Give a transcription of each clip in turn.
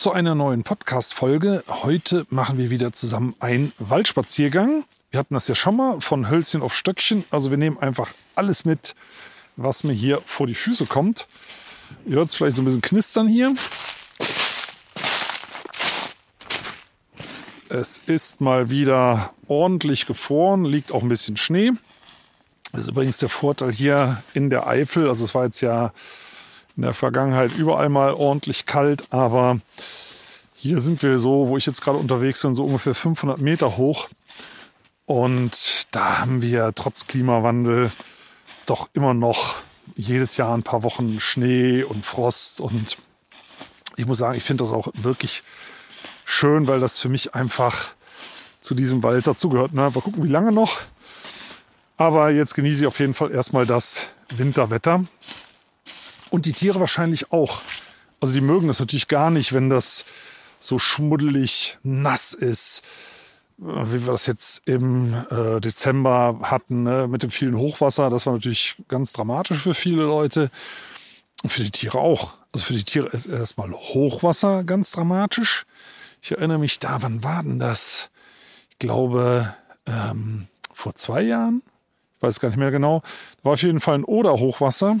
Zu einer neuen Podcast-Folge. Heute machen wir wieder zusammen einen Waldspaziergang. Wir hatten das ja schon mal von Hölzchen auf Stöckchen. Also wir nehmen einfach alles mit, was mir hier vor die Füße kommt. Ihr hört es vielleicht so ein bisschen knistern hier. Es ist mal wieder ordentlich gefroren, liegt auch ein bisschen Schnee. Das ist übrigens der Vorteil hier in der Eifel. Also es war jetzt ja in der Vergangenheit überall mal ordentlich kalt, aber hier sind wir so, wo ich jetzt gerade unterwegs bin, so ungefähr 500 Meter hoch. Und da haben wir trotz Klimawandel doch immer noch jedes Jahr ein paar Wochen Schnee und Frost. Und ich muss sagen, ich finde das auch wirklich schön, weil das für mich einfach zu diesem Wald dazugehört. Mal gucken, wie lange noch. Aber jetzt genieße ich auf jeden Fall erstmal das Winterwetter. Und die Tiere wahrscheinlich auch. Also die mögen das natürlich gar nicht, wenn das so schmuddelig nass ist, äh, wie wir das jetzt im äh, Dezember hatten, ne, mit dem vielen Hochwasser. Das war natürlich ganz dramatisch für viele Leute. Und für die Tiere auch. Also für die Tiere ist erstmal Hochwasser ganz dramatisch. Ich erinnere mich da, wann war denn das? Ich glaube, ähm, vor zwei Jahren. Ich weiß gar nicht mehr genau. Da war auf jeden Fall ein Oder-Hochwasser.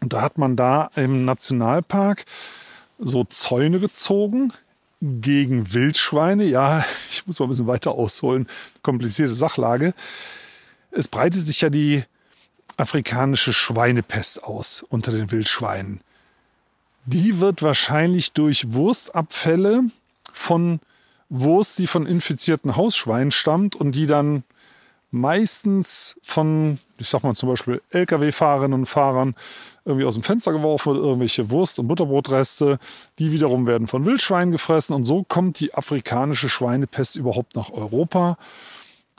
Und da hat man da im Nationalpark so Zäune gezogen gegen Wildschweine. Ja, ich muss mal ein bisschen weiter ausholen. Komplizierte Sachlage. Es breitet sich ja die afrikanische Schweinepest aus unter den Wildschweinen. Die wird wahrscheinlich durch Wurstabfälle von Wurst, die von infizierten Hausschweinen stammt und die dann meistens von, ich sag mal zum Beispiel Lkw-Fahrerinnen und Fahrern irgendwie aus dem Fenster geworfen wird, irgendwelche Wurst- und Butterbrotreste, die wiederum werden von Wildschweinen gefressen und so kommt die afrikanische Schweinepest überhaupt nach Europa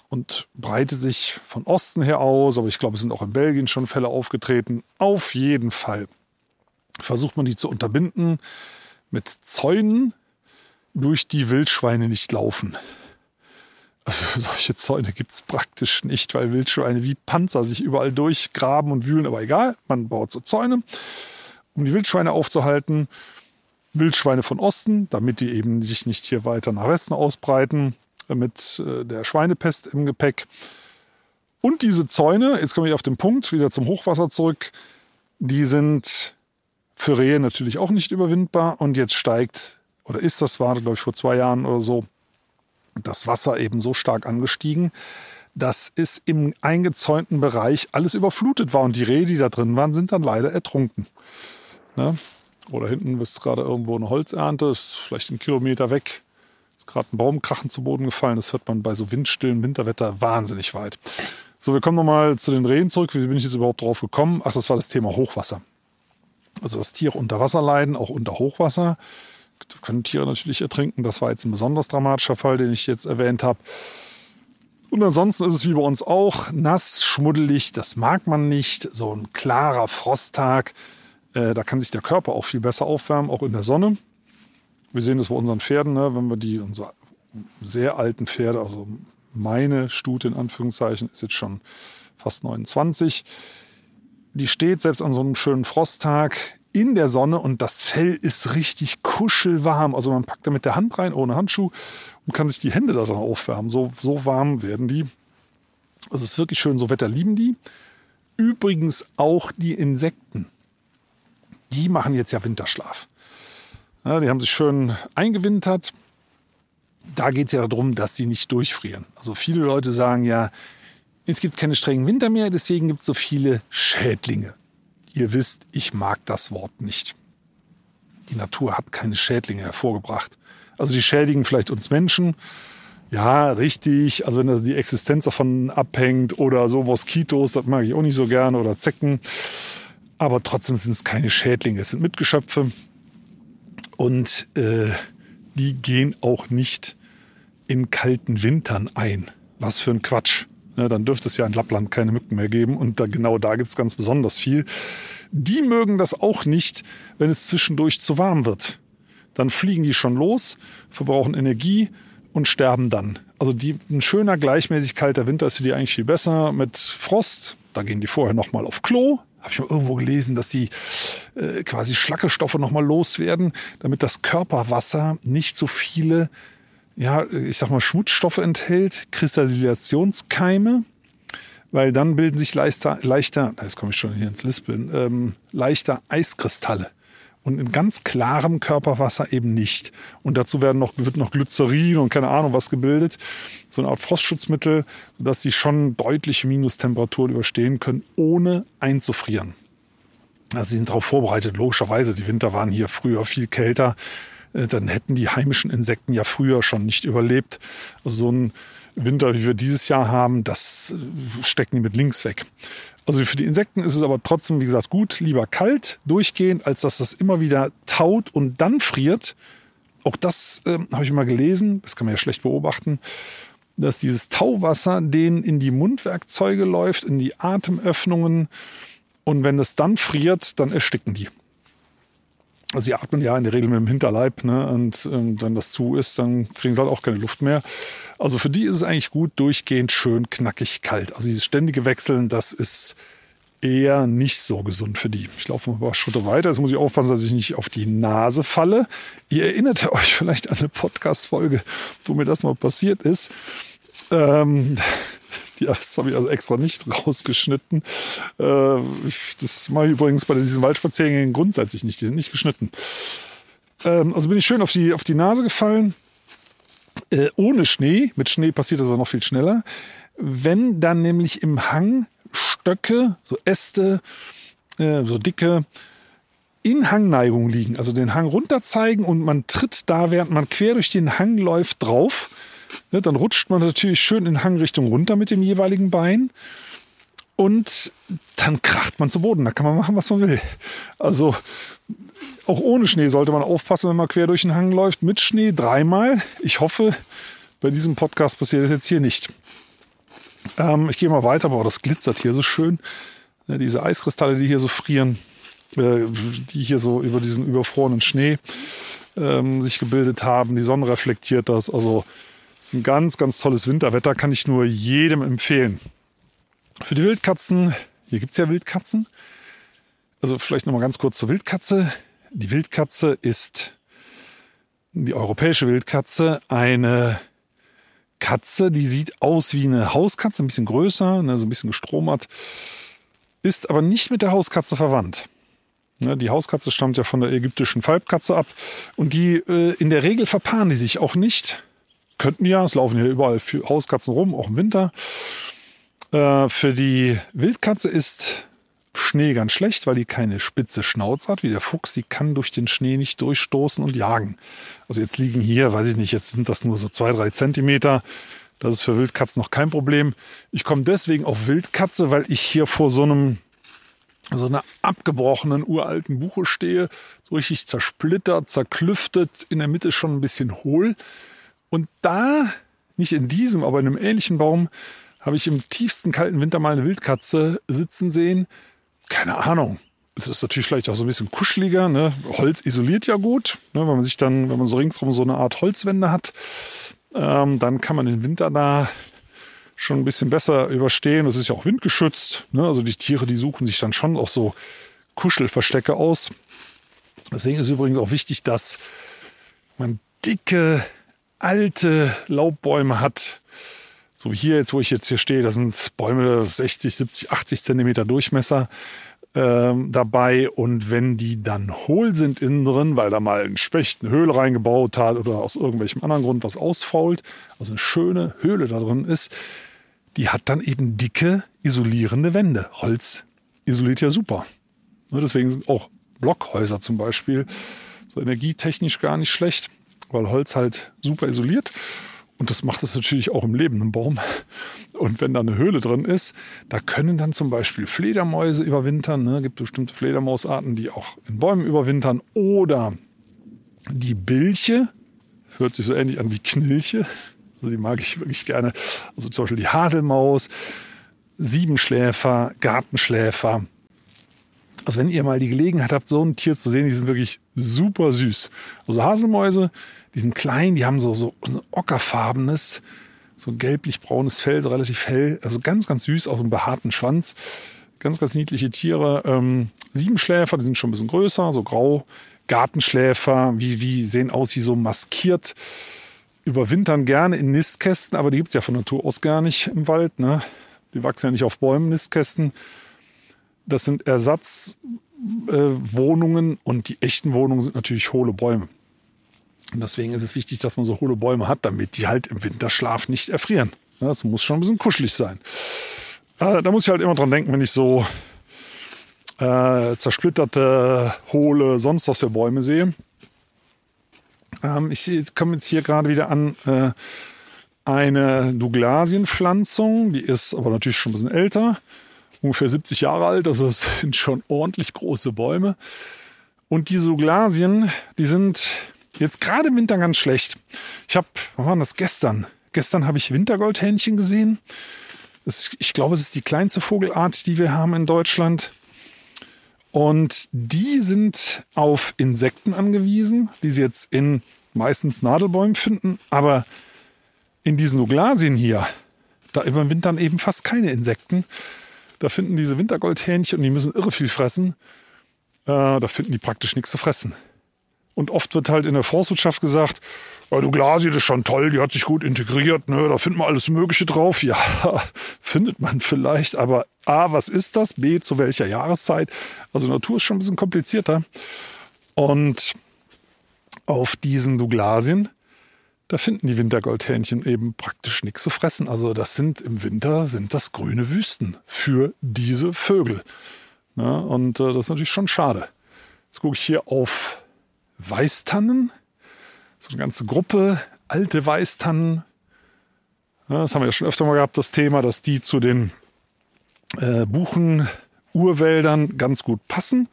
und breitet sich von Osten her aus, aber ich glaube, es sind auch in Belgien schon Fälle aufgetreten. Auf jeden Fall versucht man die zu unterbinden mit Zäunen, durch die Wildschweine nicht laufen. Also solche Zäune gibt es praktisch nicht, weil Wildschweine wie Panzer sich überall durchgraben und wühlen. Aber egal, man baut so Zäune, um die Wildschweine aufzuhalten. Wildschweine von Osten, damit die eben sich nicht hier weiter nach Westen ausbreiten, mit äh, der Schweinepest im Gepäck. Und diese Zäune, jetzt komme ich auf den Punkt, wieder zum Hochwasser zurück, die sind für Rehe natürlich auch nicht überwindbar. Und jetzt steigt, oder ist das, war glaube ich vor zwei Jahren oder so, das Wasser eben so stark angestiegen, dass es im eingezäunten Bereich alles überflutet war. Und die Rehe, die da drin waren, sind dann leider ertrunken. Ne? Oder hinten ist gerade irgendwo eine Holzernte, ist vielleicht ein Kilometer weg. Ist gerade ein Baumkrachen zu Boden gefallen. Das hört man bei so windstillen Winterwetter wahnsinnig weit. So, wir kommen nochmal zu den Rehen zurück. Wie bin ich jetzt überhaupt drauf gekommen? Ach, das war das Thema Hochwasser. Also, dass Tiere unter Wasser leiden, auch unter Hochwasser können Tiere natürlich ertrinken. Das war jetzt ein besonders dramatischer Fall, den ich jetzt erwähnt habe. Und ansonsten ist es wie bei uns auch nass, schmuddelig, das mag man nicht. So ein klarer Frosttag, äh, da kann sich der Körper auch viel besser aufwärmen, auch in der Sonne. Wir sehen das bei unseren Pferden, ne? wenn wir die, unsere sehr alten Pferde, also meine Stute in Anführungszeichen, ist jetzt schon fast 29. Die steht selbst an so einem schönen Frosttag in der Sonne und das Fell ist richtig kuschelwarm. Also man packt da mit der Hand rein, ohne Handschuh und kann sich die Hände da dran aufwärmen. So, so warm werden die. Also es ist wirklich schön, so Wetter lieben die. Übrigens auch die Insekten. Die machen jetzt ja Winterschlaf. Ja, die haben sich schön eingewintert. Da geht es ja darum, dass sie nicht durchfrieren. Also viele Leute sagen ja, es gibt keine strengen Winter mehr, deswegen gibt es so viele Schädlinge. Ihr wisst, ich mag das Wort nicht. Die Natur hat keine Schädlinge hervorgebracht. Also die schädigen vielleicht uns Menschen. Ja, richtig. Also wenn das die Existenz davon abhängt oder so Moskitos, das mag ich auch nicht so gerne oder Zecken. Aber trotzdem sind es keine Schädlinge, es sind Mitgeschöpfe und äh, die gehen auch nicht in kalten Wintern ein. Was für ein Quatsch. Ja, dann dürfte es ja in Lappland keine Mücken mehr geben und da, genau da gibt es ganz besonders viel. Die mögen das auch nicht, wenn es zwischendurch zu warm wird. Dann fliegen die schon los, verbrauchen Energie und sterben dann. Also die, ein schöner, gleichmäßig kalter Winter ist für die eigentlich viel besser mit Frost. Da gehen die vorher nochmal auf Klo. Habe ich mal irgendwo gelesen, dass die äh, quasi Schlackestoffe nochmal loswerden, damit das Körperwasser nicht so viele ja, ich sag mal, Schmutzstoffe enthält, Kristallisationskeime, weil dann bilden sich leichter, leichter jetzt komme ich schon hier ins Lispeln, ähm, leichter Eiskristalle. Und in ganz klarem Körperwasser eben nicht. Und dazu werden noch, wird noch Glycerin und keine Ahnung was gebildet. So eine Art Frostschutzmittel, sodass sie schon deutliche Minustemperaturen überstehen können, ohne einzufrieren. Also sie sind darauf vorbereitet, logischerweise. Die Winter waren hier früher viel kälter. Äh, dann hätten die heimischen Insekten ja früher schon nicht überlebt. Also so ein Winter, wie wir dieses Jahr haben, das äh, stecken die mit links weg. Also für die Insekten ist es aber trotzdem, wie gesagt, gut, lieber kalt durchgehend, als dass das immer wieder taut und dann friert. Auch das äh, habe ich mal gelesen, das kann man ja schlecht beobachten, dass dieses Tauwasser denen in die Mundwerkzeuge läuft, in die Atemöffnungen. Und wenn es dann friert, dann ersticken die. Also sie atmen ja in der Regel mit dem Hinterleib ne? und ähm, wenn das zu ist, dann kriegen sie halt auch keine Luft mehr. Also für die ist es eigentlich gut, durchgehend schön knackig kalt. Also dieses ständige Wechseln, das ist eher nicht so gesund für die. Ich laufe mal ein paar Schritte weiter. Jetzt muss ich aufpassen, dass ich nicht auf die Nase falle. Ihr erinnert euch vielleicht an eine Podcast-Folge, wo mir das mal passiert ist. Ähm, das habe ich also extra nicht rausgeschnitten. Äh, das mache ich übrigens bei diesen Waldspaziergängen grundsätzlich nicht. Die sind nicht geschnitten. Ähm, also bin ich schön auf die, auf die Nase gefallen. Äh, ohne Schnee. Mit Schnee passiert das aber noch viel schneller. Wenn dann nämlich im Hang Stöcke, so Äste, äh, so dicke, in Hangneigung liegen, also den Hang runter zeigen und man tritt da, während man quer durch den Hang läuft, drauf Ne, dann rutscht man natürlich schön in Hangrichtung runter mit dem jeweiligen Bein. Und dann kracht man zu Boden. Da kann man machen, was man will. Also auch ohne Schnee sollte man aufpassen, wenn man quer durch den Hang läuft. Mit Schnee dreimal. Ich hoffe, bei diesem Podcast passiert das jetzt hier nicht. Ähm, ich gehe mal weiter. Boah, das glitzert hier so schön. Ja, diese Eiskristalle, die hier so frieren, äh, die hier so über diesen überfrorenen Schnee ähm, sich gebildet haben. Die Sonne reflektiert das. Also ist ein ganz, ganz tolles Winterwetter, kann ich nur jedem empfehlen. Für die Wildkatzen, hier gibt es ja Wildkatzen. Also vielleicht nochmal ganz kurz zur Wildkatze. Die Wildkatze ist die europäische Wildkatze eine Katze, die sieht aus wie eine Hauskatze, ein bisschen größer, ne, so ein bisschen gestromert, ist aber nicht mit der Hauskatze verwandt. Ne, die Hauskatze stammt ja von der ägyptischen Falbkatze ab und die äh, in der Regel verpaaren die sich auch nicht könnten ja, es laufen hier überall Hauskatzen rum, auch im Winter. Äh, für die Wildkatze ist Schnee ganz schlecht, weil die keine spitze Schnauze hat, wie der Fuchs. Die kann durch den Schnee nicht durchstoßen und jagen. Also jetzt liegen hier, weiß ich nicht, jetzt sind das nur so zwei, drei Zentimeter. Das ist für Wildkatzen noch kein Problem. Ich komme deswegen auf Wildkatze, weil ich hier vor so einem so einer abgebrochenen uralten Buche stehe, so richtig zersplittert, zerklüftet, in der Mitte schon ein bisschen hohl. Und da, nicht in diesem, aber in einem ähnlichen Baum, habe ich im tiefsten kalten Winter mal eine Wildkatze sitzen sehen. Keine Ahnung. Das ist natürlich vielleicht auch so ein bisschen kuscheliger. Ne? Holz isoliert ja gut. Ne? Wenn man sich dann, wenn man so ringsrum so eine Art Holzwände hat, ähm, dann kann man den Winter da schon ein bisschen besser überstehen. Es ist ja auch windgeschützt. Ne? Also die Tiere, die suchen sich dann schon auch so Kuschelverstecke aus. Deswegen ist übrigens auch wichtig, dass man dicke alte Laubbäume hat, so wie hier jetzt, wo ich jetzt hier stehe, da sind Bäume 60, 70, 80 Zentimeter Durchmesser ähm, dabei. Und wenn die dann hohl sind innen drin, weil da mal ein Specht eine Höhle reingebaut hat oder aus irgendwelchem anderen Grund was ausfault, also eine schöne Höhle da drin ist, die hat dann eben dicke, isolierende Wände. Holz isoliert ja super. Deswegen sind auch Blockhäuser zum Beispiel so energietechnisch gar nicht schlecht weil Holz halt super isoliert. Und das macht es natürlich auch im lebenden Baum. Und wenn da eine Höhle drin ist, da können dann zum Beispiel Fledermäuse überwintern. Ne? Es gibt bestimmte Fledermausarten, die auch in Bäumen überwintern. Oder die Bilche, hört sich so ähnlich an wie Knilche. Also die mag ich wirklich gerne. Also zum Beispiel die Haselmaus, Siebenschläfer, Gartenschläfer. Also wenn ihr mal die Gelegenheit habt, so ein Tier zu sehen, die sind wirklich super süß. Also Haselmäuse, die sind klein, die haben so, so ein ockerfarbenes, so gelblich-braunes Fell, so relativ hell. Also ganz, ganz süß, auch so einen behaarten Schwanz. Ganz, ganz niedliche Tiere. Ähm, Siebenschläfer, die sind schon ein bisschen größer, so grau. Gartenschläfer, wie, wie sehen aus wie so maskiert. Überwintern gerne in Nistkästen, aber die gibt es ja von Natur aus gar nicht im Wald. Ne? Die wachsen ja nicht auf Bäumen, Nistkästen. Das sind Ersatzwohnungen äh, und die echten Wohnungen sind natürlich hohle Bäume. Und deswegen ist es wichtig, dass man so hohle Bäume hat, damit die halt im Winterschlaf nicht erfrieren. Das muss schon ein bisschen kuschelig sein. Äh, da muss ich halt immer dran denken, wenn ich so äh, zersplitterte, hohle, sonst was für Bäume sehe. Ähm, ich komme jetzt hier gerade wieder an äh, eine Douglasienpflanzung. Die ist aber natürlich schon ein bisschen älter. Ungefähr 70 Jahre alt. Also sind schon ordentlich große Bäume. Und diese Douglasien, die sind jetzt gerade im Winter ganz schlecht. Ich habe, wann war das gestern? Gestern habe ich Wintergoldhähnchen gesehen. Das, ich glaube, es ist die kleinste Vogelart, die wir haben in Deutschland. Und die sind auf Insekten angewiesen, die sie jetzt in meistens Nadelbäumen finden. Aber in diesen Douglasien hier, da überwintern eben fast keine Insekten. Da finden diese Wintergoldhähnchen und die müssen irre viel fressen. Äh, da finden die praktisch nichts zu fressen. Und oft wird halt in der Forstwirtschaft gesagt, du Glasi, das ist schon toll, die hat sich gut integriert, ne? da findet man alles Mögliche drauf. Ja, findet man vielleicht, aber A, was ist das? B, zu welcher Jahreszeit? Also Natur ist schon ein bisschen komplizierter. Und auf diesen Douglasien, da finden die Wintergoldhähnchen eben praktisch nichts zu fressen. Also das sind im Winter sind das grüne Wüsten für diese Vögel. Ja, und äh, das ist natürlich schon schade. Jetzt gucke ich hier auf Weißtannen. So eine ganze Gruppe alte Weißtannen. Das haben wir ja schon öfter mal gehabt, das Thema, dass die zu den äh, Buchen-Urwäldern ganz gut passen.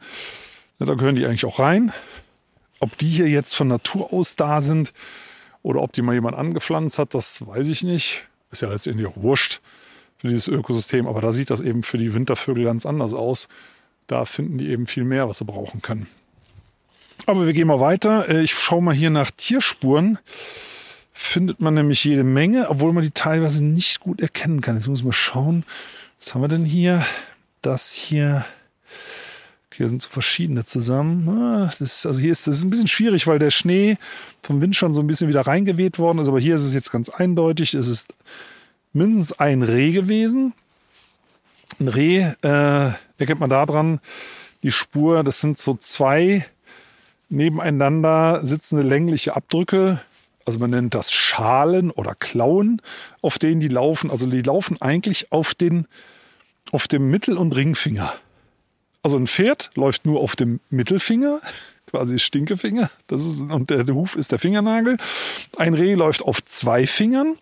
Ja, da gehören die eigentlich auch rein. Ob die hier jetzt von Natur aus da sind oder ob die mal jemand angepflanzt hat, das weiß ich nicht. Ist ja letztendlich auch wurscht für dieses Ökosystem. Aber da sieht das eben für die Wintervögel ganz anders aus. Da finden die eben viel mehr, was sie brauchen können. Aber wir gehen mal weiter. Äh, ich schaue mal hier nach Tierspuren. Findet man nämlich jede Menge, obwohl man die teilweise nicht gut erkennen kann. Jetzt muss man schauen. Was haben wir denn hier? Das hier. Hier sind so verschiedene zusammen. Ah, das, also hier ist es ein bisschen schwierig, weil der Schnee vom Wind schon so ein bisschen wieder reingeweht worden ist. Aber hier ist es jetzt ganz eindeutig. Es ist mindestens ein Reh gewesen. Ein Reh äh, erkennt man da dran die Spur. Das sind so zwei nebeneinander sitzende längliche Abdrücke. Also man nennt das Schalen oder Klauen, auf denen die laufen. Also die laufen eigentlich auf, den, auf dem Mittel- und Ringfinger. Also ein Pferd läuft nur auf dem Mittelfinger, quasi Stinkefinger. Das ist, und der, der Huf ist der Fingernagel. Ein Reh läuft auf zwei Fingern,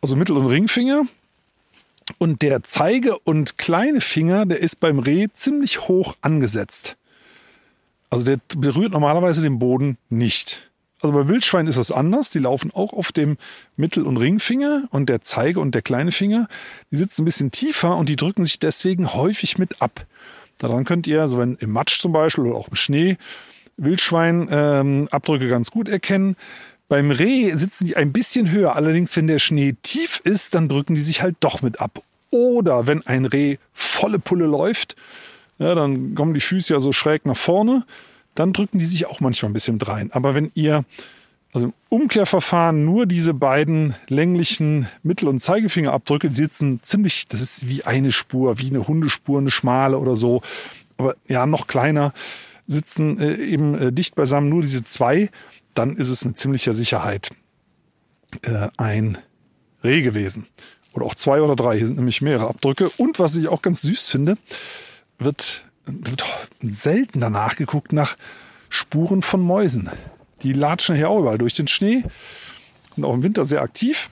also Mittel- und Ringfinger. Und der Zeige- und kleine Finger, der ist beim Reh ziemlich hoch angesetzt. Also der berührt normalerweise den Boden nicht. Also bei Wildschweinen ist das anders. Die laufen auch auf dem Mittel- und Ringfinger und der Zeige und der kleine Finger, die sitzen ein bisschen tiefer und die drücken sich deswegen häufig mit ab. Daran könnt ihr, also wenn im Matsch zum Beispiel oder auch im Schnee, Wildschwein-Abdrücke ähm, ganz gut erkennen. Beim Reh sitzen die ein bisschen höher. Allerdings, wenn der Schnee tief ist, dann drücken die sich halt doch mit ab. Oder wenn ein Reh volle Pulle läuft, ja, dann kommen die Füße ja so schräg nach vorne, dann drücken die sich auch manchmal ein bisschen rein. Aber wenn ihr also im Umkehrverfahren nur diese beiden länglichen Mittel- und Zeigefingerabdrücke die sitzen ziemlich, das ist wie eine Spur, wie eine Hundespur, eine schmale oder so, aber ja, noch kleiner, sitzen äh, eben äh, dicht beisammen, nur diese zwei, dann ist es mit ziemlicher Sicherheit äh, ein Reh gewesen. Oder auch zwei oder drei. Hier sind nämlich mehrere Abdrücke. Und was ich auch ganz süß finde, wird, wird selten danach geguckt nach Spuren von Mäusen. Die latschen hier auch überall durch den Schnee. und auch im Winter sehr aktiv.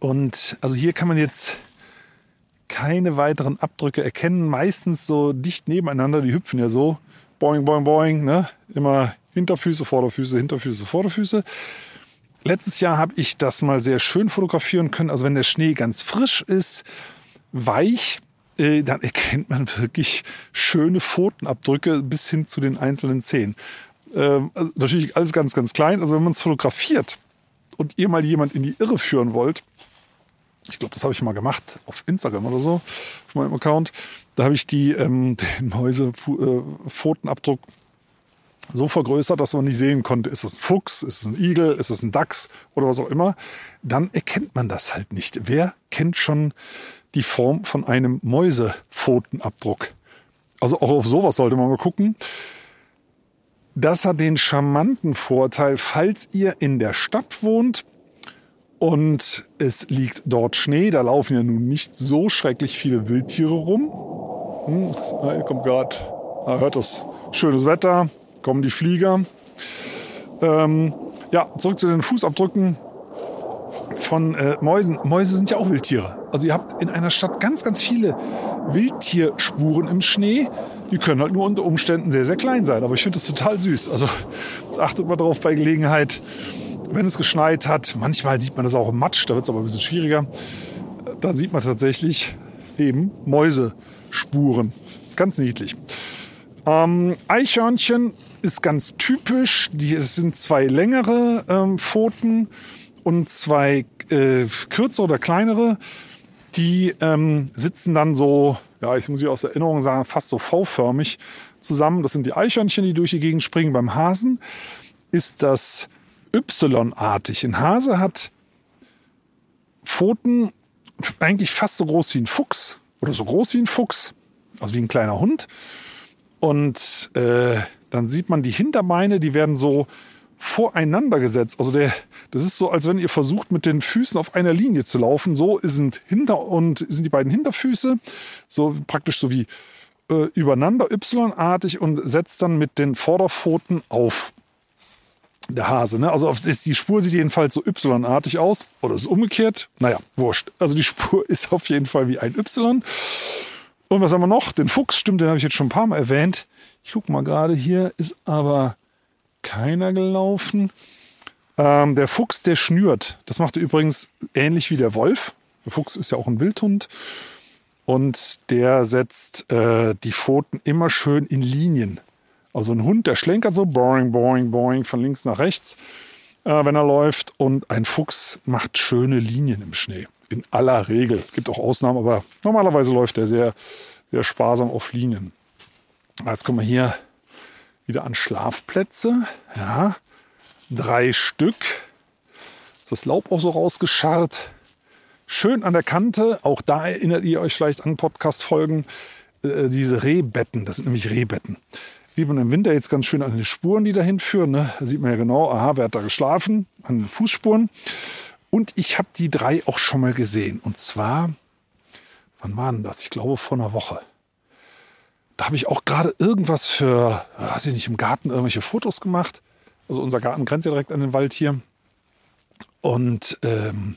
Und also hier kann man jetzt keine weiteren Abdrücke erkennen. Meistens so dicht nebeneinander. Die hüpfen ja so. Boing, boing, boing. Ne? Immer Hinterfüße, Vorderfüße, Hinterfüße, Vorderfüße. Letztes Jahr habe ich das mal sehr schön fotografieren können. Also wenn der Schnee ganz frisch ist, weich, äh, dann erkennt man wirklich schöne Pfotenabdrücke bis hin zu den einzelnen Zehen. Ähm, also natürlich alles ganz, ganz klein. Also wenn man es fotografiert und ihr mal jemand in die Irre führen wollt, ich glaube, das habe ich mal gemacht auf Instagram oder so, auf meinem Account. Da habe ich die, ähm, den Mäuse-Pfotenabdruck äh, so vergrößert, dass man nicht sehen konnte, ist es ein Fuchs, ist es ein Igel, ist es ein Dachs oder was auch immer. Dann erkennt man das halt nicht. Wer kennt schon die Form von einem Mäusepfotenabdruck? Also auch auf sowas sollte man mal gucken. Das hat den charmanten Vorteil, falls ihr in der Stadt wohnt und es liegt dort Schnee, da laufen ja nun nicht so schrecklich viele Wildtiere rum. Hm, hier kommt gerade, da hört das schönes Wetter, kommen die Flieger. Ähm, ja, zurück zu den Fußabdrücken von äh, Mäusen. Mäuse sind ja auch Wildtiere. Also ihr habt in einer Stadt ganz, ganz viele Wildtierspuren im Schnee. Die können halt nur unter Umständen sehr, sehr klein sein. Aber ich finde das total süß. Also achtet mal drauf bei Gelegenheit, wenn es geschneit hat. Manchmal sieht man das auch im Matsch, da wird es aber ein bisschen schwieriger. Da sieht man tatsächlich eben Mäusespuren. Ganz niedlich. Ähm, Eichhörnchen ist ganz typisch. Die, es sind zwei längere ähm, Pfoten und zwei äh, kürzere oder kleinere. Die ähm, sitzen dann so, ja, ich muss sie aus Erinnerung sagen, fast so V-förmig zusammen. Das sind die Eichhörnchen, die durch die Gegend springen. Beim Hasen ist das Y-artig. Ein Hase hat Pfoten eigentlich fast so groß wie ein Fuchs oder so groß wie ein Fuchs, also wie ein kleiner Hund. Und äh, dann sieht man die Hinterbeine, die werden so voreinander gesetzt. Also der, das ist so, als wenn ihr versucht, mit den Füßen auf einer Linie zu laufen. So sind hinter und sind die beiden Hinterfüße, so praktisch so wie äh, übereinander Y-artig und setzt dann mit den Vorderpfoten auf. Der Hase, ne? Also die Spur sieht jedenfalls so Y-artig aus. Oder ist umgekehrt? Naja, wurscht. Also die Spur ist auf jeden Fall wie ein Y. Und was haben wir noch? Den Fuchs, stimmt, den habe ich jetzt schon ein paar Mal erwähnt. Ich gucke mal gerade, hier ist aber keiner gelaufen. Ähm, der Fuchs, der schnürt. Das macht er übrigens ähnlich wie der Wolf. Der Fuchs ist ja auch ein Wildhund. Und der setzt äh, die Pfoten immer schön in Linien. Also ein Hund, der schlenkert so boing, boing, boing von links nach rechts, äh, wenn er läuft. Und ein Fuchs macht schöne Linien im Schnee in aller Regel. Gibt auch Ausnahmen, aber normalerweise läuft er sehr, sehr sparsam auf Linien. Jetzt kommen wir hier wieder an Schlafplätze. Ja, drei Stück. Ist das Laub auch so rausgescharrt. Schön an der Kante. Auch da erinnert ihr euch vielleicht an Podcast-Folgen. Äh, diese Rehbetten, das sind nämlich Rehbetten. Sieht man im Winter jetzt ganz schön an den Spuren, die dahin führen. Ne? Da sieht man ja genau, aha, wer hat da geschlafen? An den Fußspuren. Und ich habe die drei auch schon mal gesehen. Und zwar, wann war das? Ich glaube vor einer Woche. Da habe ich auch gerade irgendwas für, weiß ich nicht, im Garten irgendwelche Fotos gemacht. Also unser Garten grenzt ja direkt an den Wald hier. Und ähm,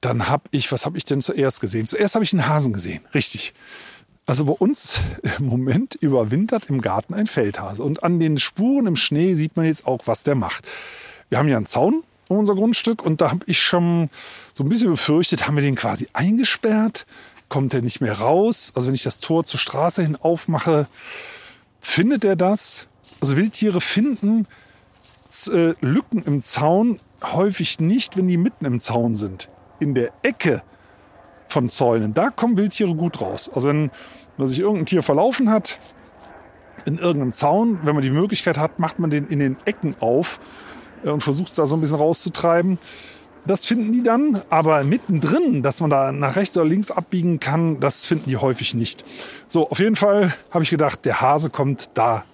dann habe ich, was habe ich denn zuerst gesehen? Zuerst habe ich einen Hasen gesehen, richtig. Also bei uns im Moment überwintert im Garten ein Feldhase. Und an den Spuren im Schnee sieht man jetzt auch, was der macht. Wir haben ja einen Zaun um unser Grundstück und da habe ich schon so ein bisschen befürchtet, haben wir den quasi eingesperrt, kommt er nicht mehr raus. Also wenn ich das Tor zur Straße hin aufmache, findet er das? Also Wildtiere finden äh, Lücken im Zaun häufig nicht, wenn die mitten im Zaun sind. In der Ecke von Zäunen, da kommen Wildtiere gut raus. Also wenn, wenn sich irgendein Tier verlaufen hat, in irgendeinem Zaun, wenn man die Möglichkeit hat, macht man den in den Ecken auf äh, und versucht es da so ein bisschen rauszutreiben. Das finden die dann, aber mittendrin, dass man da nach rechts oder links abbiegen kann, das finden die häufig nicht. So, auf jeden Fall habe ich gedacht, der Hase kommt da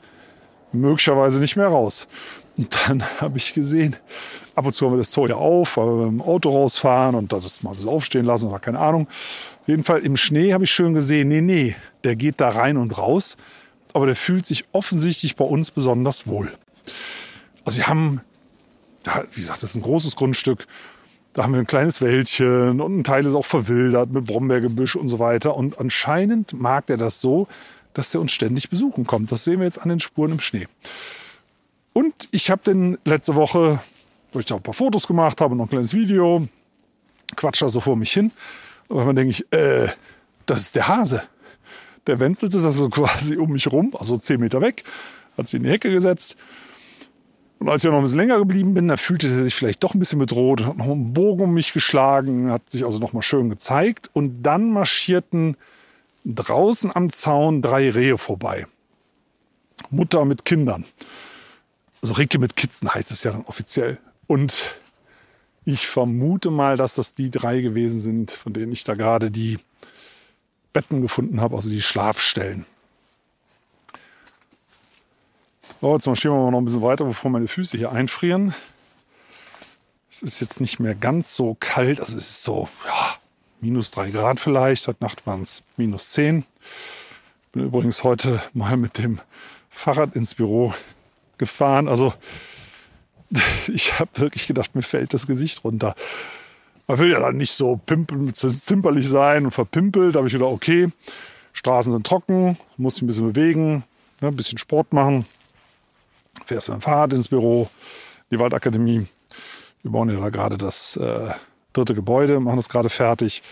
möglicherweise nicht mehr raus. Und dann habe ich gesehen, ab und zu haben wir das Tor ja auf, weil wir mit dem Auto rausfahren und das mal ein aufstehen lassen oder keine Ahnung. Auf jeden Fall im Schnee habe ich schön gesehen, nee, nee, der geht da rein und raus, aber der fühlt sich offensichtlich bei uns besonders wohl. Also wir haben wie gesagt, das ist ein großes Grundstück. Da haben wir ein kleines Wäldchen und ein Teil ist auch verwildert mit Brombeergebüsch und so weiter. Und anscheinend mag der das so, dass der uns ständig besuchen kommt. Das sehen wir jetzt an den Spuren im Schnee. Und ich habe den letzte Woche, wo ich da ein paar Fotos gemacht habe, noch ein kleines Video, quatsch da so vor mich hin. Und dann denke ich, äh, das ist der Hase. Der wenzelte das so quasi um mich rum, also zehn Meter weg, hat sich in die Hecke gesetzt und als ich noch ein bisschen länger geblieben bin, da fühlte er sich vielleicht doch ein bisschen bedroht, hat noch einen Bogen um mich geschlagen, hat sich also noch mal schön gezeigt. Und dann marschierten draußen am Zaun drei Rehe vorbei. Mutter mit Kindern. Also Ricke mit Kitzen heißt es ja dann offiziell. Und ich vermute mal, dass das die drei gewesen sind, von denen ich da gerade die Betten gefunden habe, also die Schlafstellen. So, jetzt marschieren wir mal noch ein bisschen weiter, bevor meine Füße hier einfrieren. Es ist jetzt nicht mehr ganz so kalt, also es ist so, ja, minus drei Grad vielleicht. Heute Nacht waren es minus zehn. Bin übrigens heute mal mit dem Fahrrad ins Büro gefahren. Also ich habe wirklich gedacht, mir fällt das Gesicht runter. Man will ja dann nicht so zimperlich sein und verpimpelt. Da habe ich gedacht, okay, Straßen sind trocken, muss ich ein bisschen bewegen, ne, ein bisschen Sport machen fährst mit dem Fahrrad ins Büro, die Waldakademie. Wir bauen ja da gerade das äh, dritte Gebäude, machen das gerade fertig.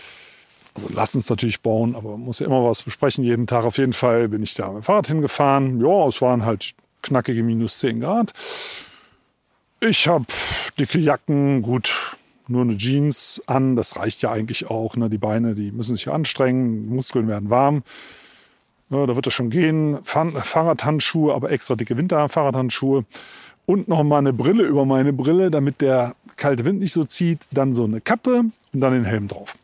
Also lassen es natürlich bauen, aber man muss ja immer was besprechen jeden Tag. Auf jeden Fall bin ich da mit dem Fahrrad hingefahren. Ja, es waren halt knackige minus 10 Grad. Ich habe dicke Jacken, gut, nur eine Jeans an. Das reicht ja eigentlich auch. Ne? Die Beine, die müssen sich anstrengen, Muskeln werden warm. Ja, da wird das schon gehen. Fahrradhandschuhe, aber extra dicke Winterfahrradhandschuhe. Und noch mal eine Brille über meine Brille, damit der kalte Wind nicht so zieht. Dann so eine Kappe und dann den Helm drauf.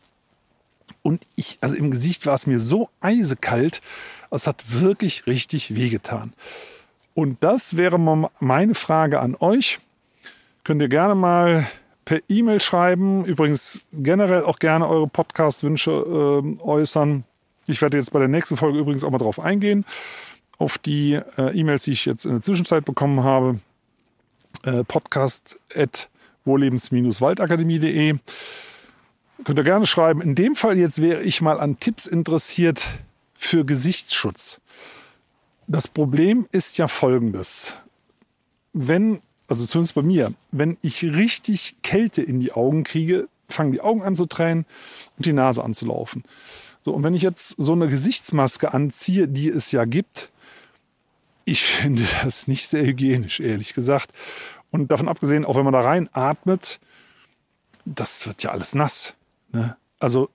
Und ich, also im Gesicht war es mir so eisekalt, es hat wirklich richtig wehgetan. Und das wäre meine Frage an euch. Könnt ihr gerne mal per E-Mail schreiben. Übrigens generell auch gerne eure Podcast-Wünsche äh, äußern. Ich werde jetzt bei der nächsten Folge übrigens auch mal drauf eingehen, auf die äh, E-Mails, die ich jetzt in der Zwischenzeit bekommen habe. Äh, podcast at wohlebens-waldakademie.de. Könnt ihr gerne schreiben. In dem Fall jetzt wäre ich mal an Tipps interessiert für Gesichtsschutz. Das Problem ist ja folgendes. Wenn, also zumindest bei mir, wenn ich richtig Kälte in die Augen kriege, fangen die Augen an zu tränen und die Nase an zu laufen. So, und wenn ich jetzt so eine Gesichtsmaske anziehe, die es ja gibt, ich finde das nicht sehr hygienisch, ehrlich gesagt. Und davon abgesehen, auch wenn man da rein atmet, das wird ja alles nass. Ne? Also,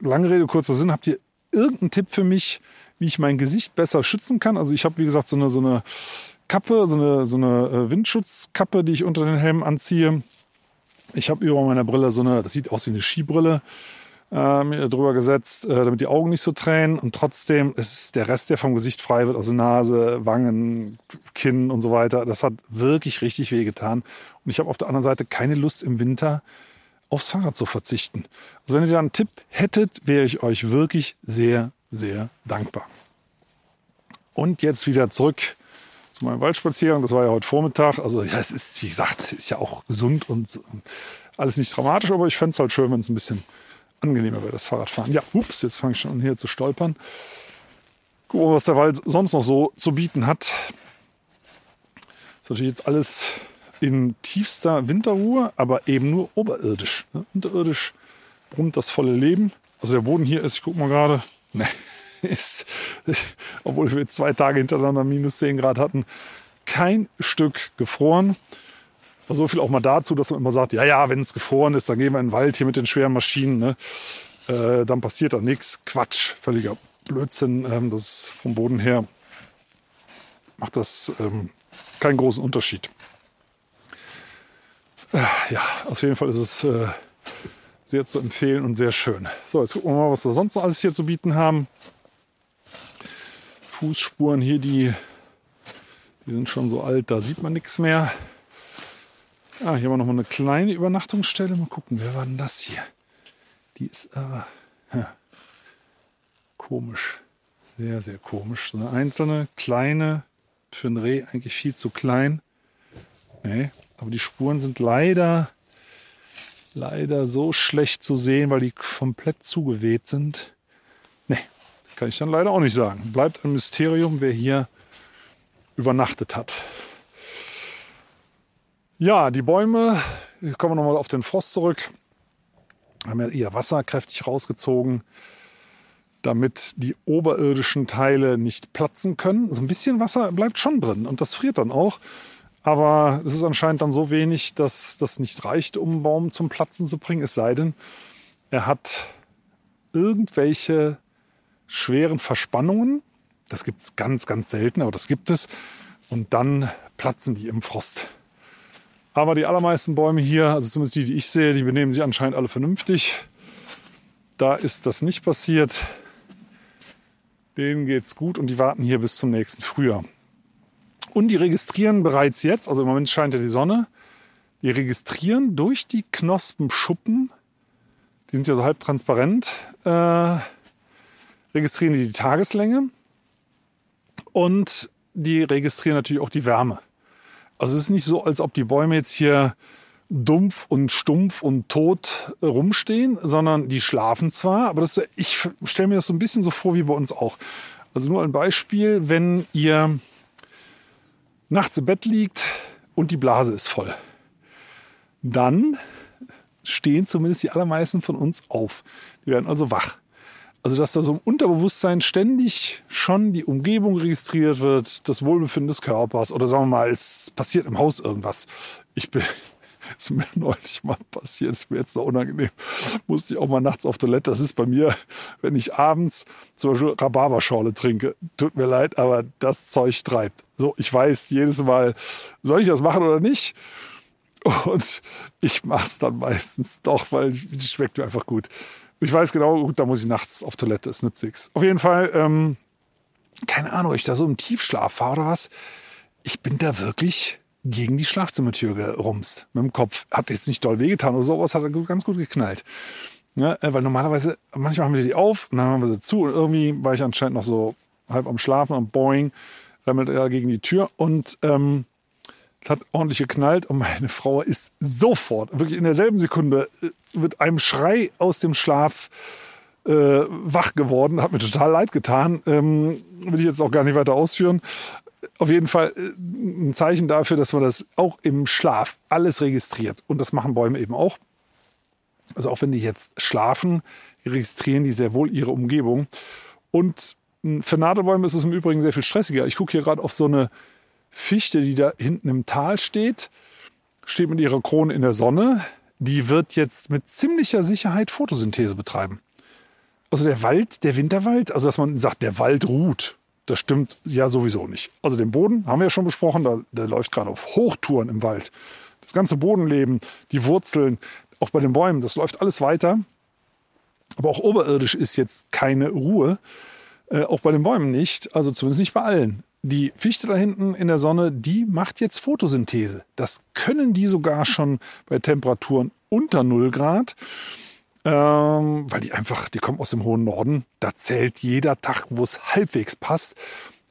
lange Rede, kurzer Sinn, habt ihr irgendeinen Tipp für mich, wie ich mein Gesicht besser schützen kann? Also, ich habe, wie gesagt, so eine, so eine Kappe, so eine, so eine äh, Windschutzkappe, die ich unter den Helm anziehe. Ich habe über meiner Brille so eine, das sieht aus wie eine Skibrille äh, mir drüber gesetzt, äh, damit die Augen nicht so tränen. Und trotzdem ist der Rest, der vom Gesicht frei wird, also Nase, Wangen, Kinn und so weiter, das hat wirklich richtig wehgetan. Und ich habe auf der anderen Seite keine Lust im Winter aufs Fahrrad zu verzichten. Also wenn ihr da einen Tipp hättet, wäre ich euch wirklich sehr, sehr dankbar. Und jetzt wieder zurück zu meinem Waldspaziergang. Das war ja heute Vormittag. Also ja, es ist, wie gesagt, ist ja auch gesund und alles nicht dramatisch, aber ich fände es halt schön, wenn es ein bisschen angenehmer wäre das Fahrradfahren. Ja, ups, jetzt fange ich schon an hier zu stolpern. Gucken wir, was der Wald sonst noch so zu bieten hat. Ist natürlich jetzt alles in tiefster Winterruhe, aber eben nur oberirdisch. Ne? Unterirdisch brummt das volle Leben. Also der Boden hier ist, ich gucke mal gerade, ne, ist, obwohl wir zwei Tage hintereinander minus 10 Grad hatten, kein Stück gefroren. So viel auch mal dazu, dass man immer sagt, ja, ja, wenn es gefroren ist, dann gehen wir in den Wald hier mit den schweren Maschinen. Ne? Äh, dann passiert da nichts. Quatsch, völliger Blödsinn. Ähm, das vom Boden her macht das ähm, keinen großen Unterschied. Äh, ja, auf jeden Fall ist es äh, sehr zu empfehlen und sehr schön. So, jetzt gucken wir mal, was wir sonst noch alles hier zu bieten haben. Fußspuren hier, die, die sind schon so alt, da sieht man nichts mehr. Ah, hier haben wir noch mal eine kleine Übernachtungsstelle. Mal gucken, wer war denn das hier? Die ist aber äh, komisch. Sehr, sehr komisch. So eine einzelne, kleine, für ein Reh eigentlich viel zu klein. Nee, Aber die Spuren sind leider, leider so schlecht zu sehen, weil die komplett zugeweht sind. Nee, kann ich dann leider auch nicht sagen. Bleibt ein Mysterium, wer hier übernachtet hat. Ja, die Bäume, kommen wir nochmal auf den Frost zurück, haben ja ihr Wasser kräftig rausgezogen damit die oberirdischen Teile nicht platzen können. So also ein bisschen Wasser bleibt schon drin und das friert dann auch. Aber es ist anscheinend dann so wenig, dass das nicht reicht, um einen Baum zum Platzen zu bringen. Es sei denn, er hat irgendwelche schweren Verspannungen. Das gibt es ganz, ganz selten, aber das gibt es. Und dann platzen die im Frost. Aber die allermeisten Bäume hier, also zumindest die, die ich sehe, die benehmen sich anscheinend alle vernünftig. Da ist das nicht passiert. Denen geht's gut und die warten hier bis zum nächsten Frühjahr. Und die registrieren bereits jetzt, also im Moment scheint ja die Sonne, die registrieren durch die Knospenschuppen, die sind ja so halb transparent, äh, registrieren die die Tageslänge und die registrieren natürlich auch die Wärme. Also es ist nicht so, als ob die Bäume jetzt hier dumpf und stumpf und tot rumstehen, sondern die schlafen zwar, aber das, ich stelle mir das so ein bisschen so vor wie bei uns auch. Also nur ein Beispiel, wenn ihr nachts im Bett liegt und die Blase ist voll, dann stehen zumindest die allermeisten von uns auf. Die werden also wach. Also dass da so im Unterbewusstsein ständig schon die Umgebung registriert wird, das Wohlbefinden des Körpers oder sagen wir mal, es passiert im Haus irgendwas. Ich bin ist mir neulich mal passiert, ist mir jetzt so unangenehm. Musste ich auch mal nachts auf Toilette. Das ist bei mir, wenn ich abends zum Beispiel Rhabarberschorle trinke. Tut mir leid, aber das Zeug treibt. So, ich weiß jedes Mal, soll ich das machen oder nicht? Und ich mache es dann meistens doch, weil es schmeckt mir einfach gut. Ich weiß genau, gut, da muss ich nachts auf Toilette, es nützt nichts. Auf jeden Fall, ähm, keine Ahnung, ob ich da so im Tiefschlaf war oder was. Ich bin da wirklich gegen die Schlafzimmertür gerumst mit dem Kopf. Hat jetzt nicht doll wehgetan oder sowas, hat ganz gut geknallt. Ja, äh, weil normalerweise, manchmal haben wir die auf und dann haben wir sie zu und irgendwie war ich anscheinend noch so halb am Schlafen und boing, remmelt er gegen die Tür und ähm, hat ordentlich geknallt und meine Frau ist sofort, wirklich in derselben Sekunde, äh, mit einem Schrei aus dem Schlaf äh, wach geworden. Hat mir total leid getan. Ähm, will ich jetzt auch gar nicht weiter ausführen auf jeden Fall äh, ein Zeichen dafür, dass man das auch im Schlaf alles registriert. Und das machen Bäume eben auch. Also auch wenn die jetzt schlafen, registrieren die sehr wohl ihre Umgebung. Und hm, für Nadelbäume ist es im Übrigen sehr viel stressiger. Ich gucke hier gerade auf so eine Fichte, die da hinten im Tal steht. Steht mit ihrer Krone in der Sonne. Die wird jetzt mit ziemlicher Sicherheit Photosynthese betreiben. Also der Wald, der Winterwald, also dass man sagt, der Wald ruht. Das stimmt ja sowieso nicht. Also den Boden haben wir ja schon besprochen, da, der läuft gerade auf Hochtouren im Wald. Das ganze Bodenleben, die Wurzeln, auch bei den Bäumen, das läuft alles weiter. Aber auch oberirdisch ist jetzt keine Ruhe. Äh, auch bei den Bäumen nicht, also zumindest nicht bei allen. Die Fichte da hinten in der Sonne, die macht jetzt Photosynthese. Das können die sogar schon bei Temperaturen unter 0 Grad. Ähm, weil die einfach, die kommen aus dem hohen Norden. Da zählt jeder Tag, wo es halbwegs passt.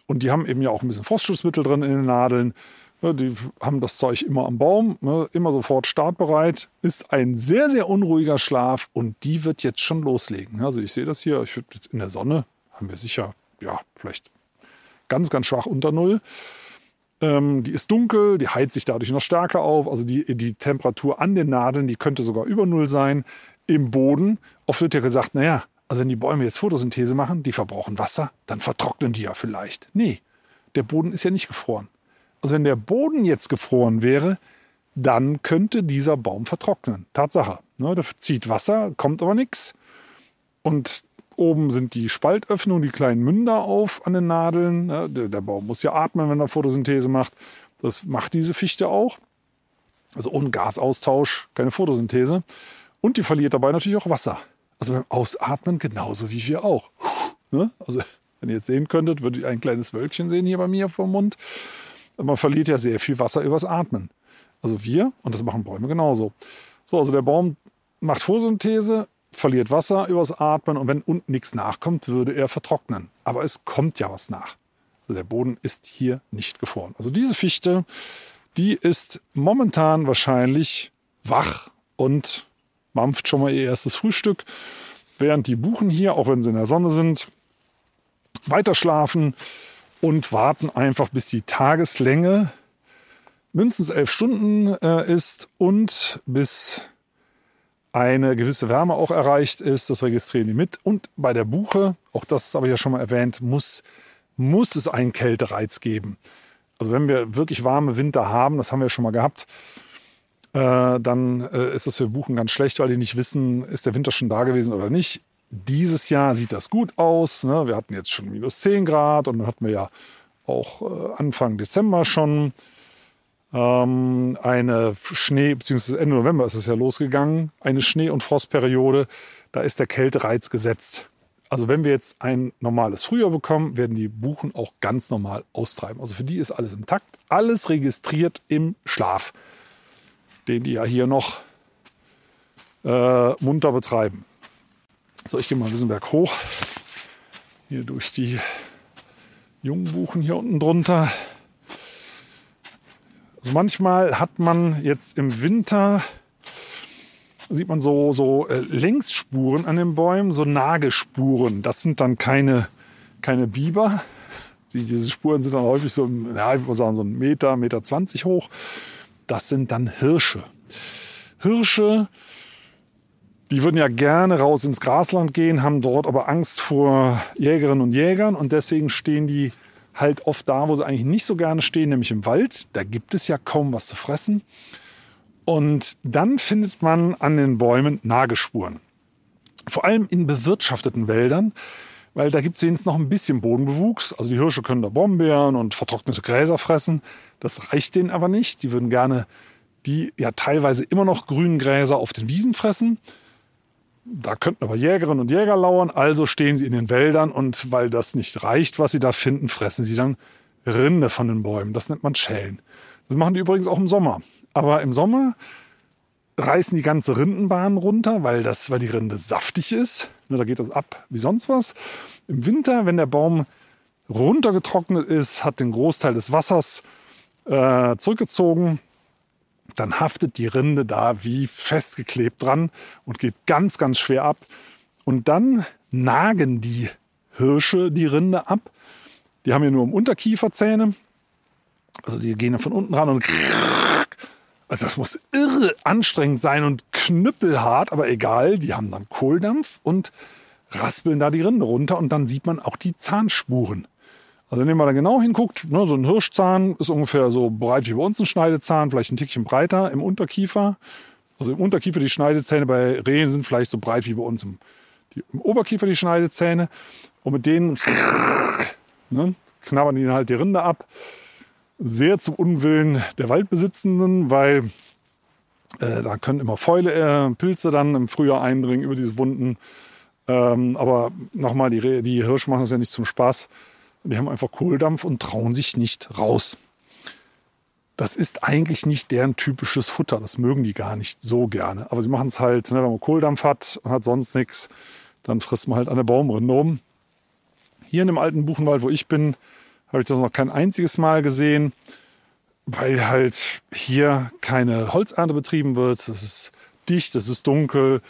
Und die haben eben ja auch ein bisschen Frostschutzmittel drin in den Nadeln. Die haben das Zeug immer am Baum, ne, immer sofort startbereit. Ist ein sehr, sehr unruhiger Schlaf und die wird jetzt schon loslegen. Also ich sehe das hier, ich würde jetzt in der Sonne, haben wir sicher, ja, vielleicht ganz, ganz schwach unter Null. Ähm, die ist dunkel, die heizt sich dadurch noch stärker auf. Also die, die Temperatur an den Nadeln, die könnte sogar über Null sein im Boden. Oft wird ja gesagt, naja, also wenn die Bäume jetzt Photosynthese machen, die verbrauchen Wasser, dann vertrocknen die ja vielleicht. Nee, der Boden ist ja nicht gefroren. Also wenn der Boden jetzt gefroren wäre, dann könnte dieser Baum vertrocknen. Tatsache. Ne, da zieht Wasser, kommt aber nichts. Und oben sind die Spaltöffnungen, die kleinen Münder auf an den Nadeln. Ne, der, Baum muss ja atmen, wenn er Photosynthese macht. Das macht diese Fichte auch. Also ohne Gasaustausch keine Photosynthese. Und die verliert dabei natürlich auch Wasser. Also beim Ausatmen genauso wie wir auch. Ne? Also wenn ihr jetzt sehen könntet, würdet ihr ein kleines Wölkchen sehen hier bei mir vom Mund. Man verliert ja sehr viel Wasser übers Atmen. Also wir, und das machen Bäume genauso. So, also der Baum macht Photosynthese, verliert Wasser übers Atmen und wenn unten nichts nachkommt, würde er vertrocknen. Aber es kommt ja was nach. Also der Boden ist hier nicht gefroren. Also diese Fichte, die ist momentan wahrscheinlich wach und mampft schon mal ihr erstes Frühstück, während die Buchen hier, auch wenn sie in der Sonne sind, weiter schlafen und warten einfach, bis die Tageslänge mindestens elf Stunden äh, ist und bis eine gewisse Wärme auch erreicht ist. Das registrieren die mit. Und bei der Buche, auch das habe ich ja schon mal erwähnt, muss, muss es einen Kältereiz geben. Also wenn wir wirklich warme Winter haben, das haben wir schon mal gehabt, äh, dann äh, ist es für Buchen ganz schlecht, weil die nicht wissen, ist der Winter schon da gewesen oder nicht. Dieses Jahr sieht das gut aus. Ne? Wir hatten jetzt schon minus 10 Grad und dann hatten wir ja auch äh, Anfang Dezember schon ähm, eine Schnee, beziehungsweise Ende November ist es ja losgegangen, eine Schnee- und Frostperiode. Da ist der Kältereiz gesetzt. Also wenn wir jetzt ein normales Frühjahr bekommen, werden die Buchen auch ganz normal austreiben. Also für die ist alles im Takt, alles registriert im Schlaf, den die ja hier noch äh, munter betreiben. So, ich gehe mal ein bisschen berghoch. Hier durch die jungen Buchen hier unten drunter. Also manchmal hat man jetzt im Winter, sieht man so, so äh, Längsspuren an den Bäumen, so Nagespuren. Das sind dann keine, keine Biber. Die, diese Spuren sind dann häufig so, ja, ich würde sagen, so ein Meter, Meter 20 hoch. Das sind dann Hirsche. Hirsche, die würden ja gerne raus ins Grasland gehen, haben dort aber Angst vor Jägerinnen und Jägern und deswegen stehen die halt oft da, wo sie eigentlich nicht so gerne stehen, nämlich im Wald. Da gibt es ja kaum was zu fressen. Und dann findet man an den Bäumen Nagespuren. Vor allem in bewirtschafteten Wäldern, weil da gibt es wenigstens noch ein bisschen Bodenbewuchs. Also die Hirsche können da Brombeeren und vertrocknete Gräser fressen. Das reicht denen aber nicht. Die würden gerne die ja teilweise immer noch grünen Gräser auf den Wiesen fressen. Da könnten aber Jägerinnen und Jäger lauern, also stehen sie in den Wäldern und weil das nicht reicht, was sie da finden, fressen sie dann Rinde von den Bäumen. Das nennt man Schellen. Das machen die übrigens auch im Sommer. Aber im Sommer reißen die ganze Rindenbahn runter, weil, das, weil die Rinde saftig ist. Ne, da geht das ab wie sonst was. Im Winter, wenn der Baum runtergetrocknet ist, hat den Großteil des Wassers äh, zurückgezogen, dann haftet die Rinde da wie festgeklebt dran und geht ganz, ganz schwer ab. Und dann nagen die Hirsche die Rinde ab. Die haben ja nur im Unterkieferzähne. Also die gehen von unten ran und also das muss irre anstrengend sein und knüppelhart, aber egal, die haben dann Kohldampf und raspeln da die Rinde runter und dann sieht man auch die Zahnspuren. Also wenn man da genau hinguckt, ne, so ein Hirschzahn ist ungefähr so breit wie bei uns ein Schneidezahn, vielleicht ein Tickchen breiter im Unterkiefer. Also im Unterkiefer die Schneidezähne bei Rehen sind vielleicht so breit wie bei uns im, die, im Oberkiefer die Schneidezähne. Und mit denen ne, knabbern die halt die Rinde ab. Sehr zum Unwillen der Waldbesitzenden, weil äh, da können immer Fäule, äh, Pilze dann im Frühjahr eindringen über diese Wunden. Ähm, aber nochmal, die, die Hirsche machen das ja nicht zum Spaß. Die haben einfach Kohldampf und trauen sich nicht raus. Das ist eigentlich nicht deren typisches Futter. Das mögen die gar nicht so gerne. Aber sie machen es halt, ne, wenn man Kohldampf hat und hat sonst nichts, dann frisst man halt an der Baumrinde um. Hier in dem alten Buchenwald, wo ich bin, habe ich das noch kein einziges Mal gesehen, weil halt hier keine Holzernte betrieben wird. Es ist dicht, es ist dunkel.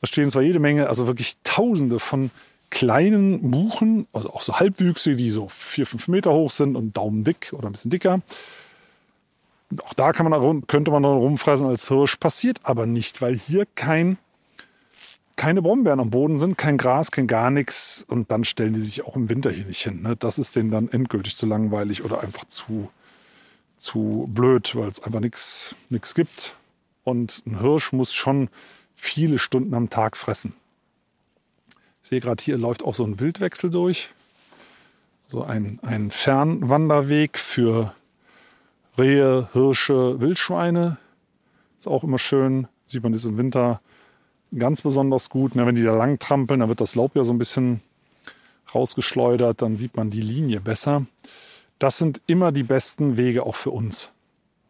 Da stehen zwar jede Menge, also wirklich Tausende von kleinen Buchen, also auch so Halbwüchse, die so vier, fünf Meter hoch sind und daumendick oder ein bisschen dicker. Auch da kann man, könnte man dann rumfressen als Hirsch, passiert aber nicht, weil hier kein, keine Brombeeren am Boden sind, kein Gras, kein gar nichts und dann stellen die sich auch im Winter hier nicht hin. Ne? Das ist denen dann endgültig zu langweilig oder einfach zu, zu blöd, weil es einfach nichts gibt. Und ein Hirsch muss schon viele Stunden am Tag fressen. Ich sehe gerade hier läuft auch so ein Wildwechsel durch. So ein, ein Fernwanderweg für Rehe, Hirsche, Wildschweine. Ist auch immer schön. Sieht man das im Winter ganz besonders gut. wenn die da lang trampeln, dann wird das Laub ja so ein bisschen rausgeschleudert. Dann sieht man die Linie besser. Das sind immer die besten Wege auch für uns.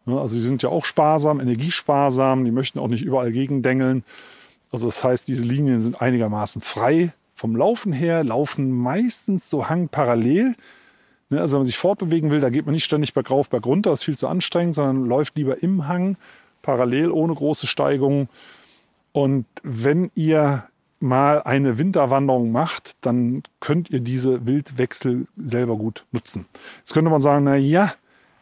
Also die sind ja auch sparsam, energiesparsam. Die möchten auch nicht überall gegendengeln. Also das heißt, diese Linien sind einigermaßen frei vom Laufen her laufen meistens so hangparallel. Ne, also wenn man sich fortbewegen will, da geht man nicht ständig bergauf, bergunter, das ist viel zu anstrengend, sondern läuft lieber im Hang, parallel, ohne große Steigungen. Und wenn ihr mal eine Winterwanderung macht, dann könnt ihr diese Wildwechsel selber gut nutzen. Jetzt könnte man sagen, na ja,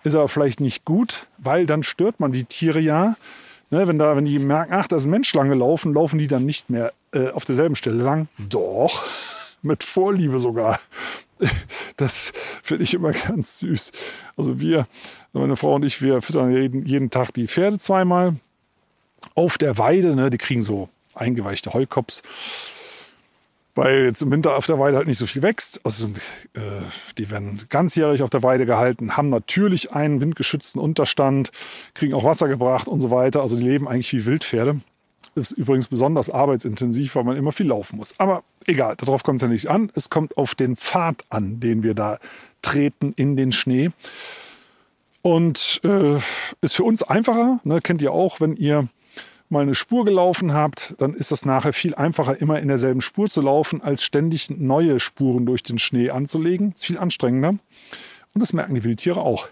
ist aber vielleicht nicht gut, weil dann stört man die Tiere ja. Ne, wenn, da, wenn die merken, ach, da ist ein Mensch lang gelaufen, laufen die dann nicht mehr äh, auf derselben Stelle lang. Doch, mit Vorliebe sogar. Das finde ich immer ganz süß. Also wir, meine Frau und ich, wir füttern jeden, jeden Tag die Pferde zweimal auf der Weide. Ne, die kriegen so eingeweichte Heukops weil jetzt im Winter auf der Weide halt nicht so viel wächst. Also sind, äh, die werden ganzjährig auf der Weide gehalten, haben natürlich einen windgeschützten Unterstand, kriegen auch Wasser gebracht und so weiter. Also die leben eigentlich wie Wildpferde. Ist übrigens besonders arbeitsintensiv, weil man immer viel laufen muss. Aber egal, darauf kommt es ja nicht an. Es kommt auf den Pfad an, den wir da treten in den Schnee. Und äh, ist für uns einfacher, ne, kennt ihr auch, wenn ihr mal eine Spur gelaufen habt, dann ist das nachher viel einfacher, immer in derselben Spur zu laufen, als ständig neue Spuren durch den Schnee anzulegen. Ist viel anstrengender. Und das merken die Wildtiere auch.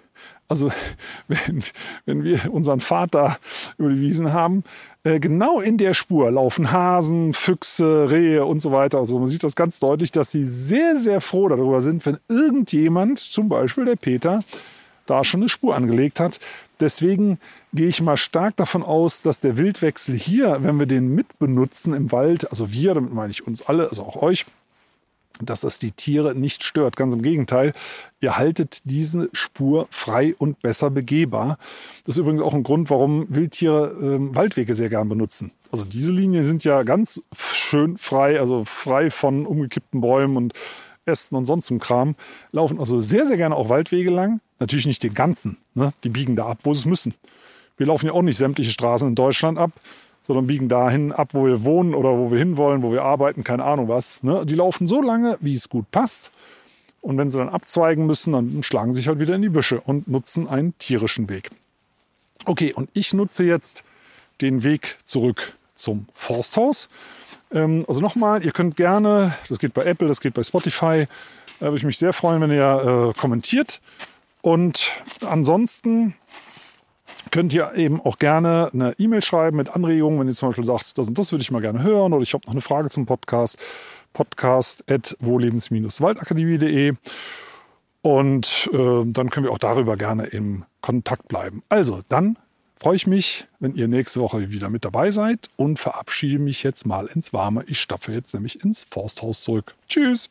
Also wenn, wenn wir unseren Vater über die Wiesen haben, äh, genau in der Spur laufen Hasen, Füchse, Rehe und so weiter. Also man sieht das ganz deutlich, dass sie sehr, sehr froh darüber sind, wenn irgendjemand, zum Beispiel der Peter, da schon eine Spur angelegt hat. Deswegen gehe ich mal stark davon aus, dass der Wildwechsel hier, wenn wir den mitbenutzen im Wald, also wir, damit meine ich uns alle, also auch euch, dass das die Tiere nicht stört. Ganz im Gegenteil, ihr haltet diese Spur frei und besser begehbar. Das ist übrigens auch ein Grund, warum Wildtiere äh, Waldwege sehr gern benutzen. Also diese Linien sind ja ganz schön frei, also frei von umgekippten Bäumen und Ästen und sonst Kram, laufen also sehr, sehr gerne auch Waldwege lang. Natürlich nicht den ganzen. Ne? Die biegen da ab, wo sie es müssen. Wir laufen ja auch nicht sämtliche Straßen in Deutschland ab, sondern biegen dahin ab, wo wir wohnen oder wo wir hinwollen, wo wir arbeiten, keine Ahnung was. Ne? Die laufen so lange, wie es gut passt. Und wenn sie dann abzweigen müssen, dann schlagen sie sich halt wieder in die Büsche und nutzen einen tierischen Weg. Okay, und ich nutze jetzt den Weg zurück zum Forsthaus. Ähm, also nochmal, ihr könnt gerne, das geht bei Apple, das geht bei Spotify, da würde ich mich sehr freuen, wenn ihr äh, kommentiert. Und ansonsten könnt ihr eben auch gerne eine E-Mail schreiben mit Anregungen, wenn ihr zum Beispiel sagt, das und das würde ich mal gerne hören oder ich habe noch eine Frage zum Podcast. Podcast at wohlebens-waldakademie.de und äh, dann können wir auch darüber gerne im Kontakt bleiben. Also, dann freue ich mich, wenn ihr nächste Woche wieder mit dabei seid und verabschiede mich jetzt mal ins Warme. Ich stapfe jetzt nämlich ins Forsthaus zurück. Tschüss!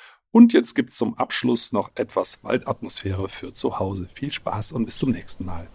Und jetzt gibt es zum Abschluss noch etwas Waldatmosphäre für zu Hause. Viel Spaß und bis zum nächsten Mal.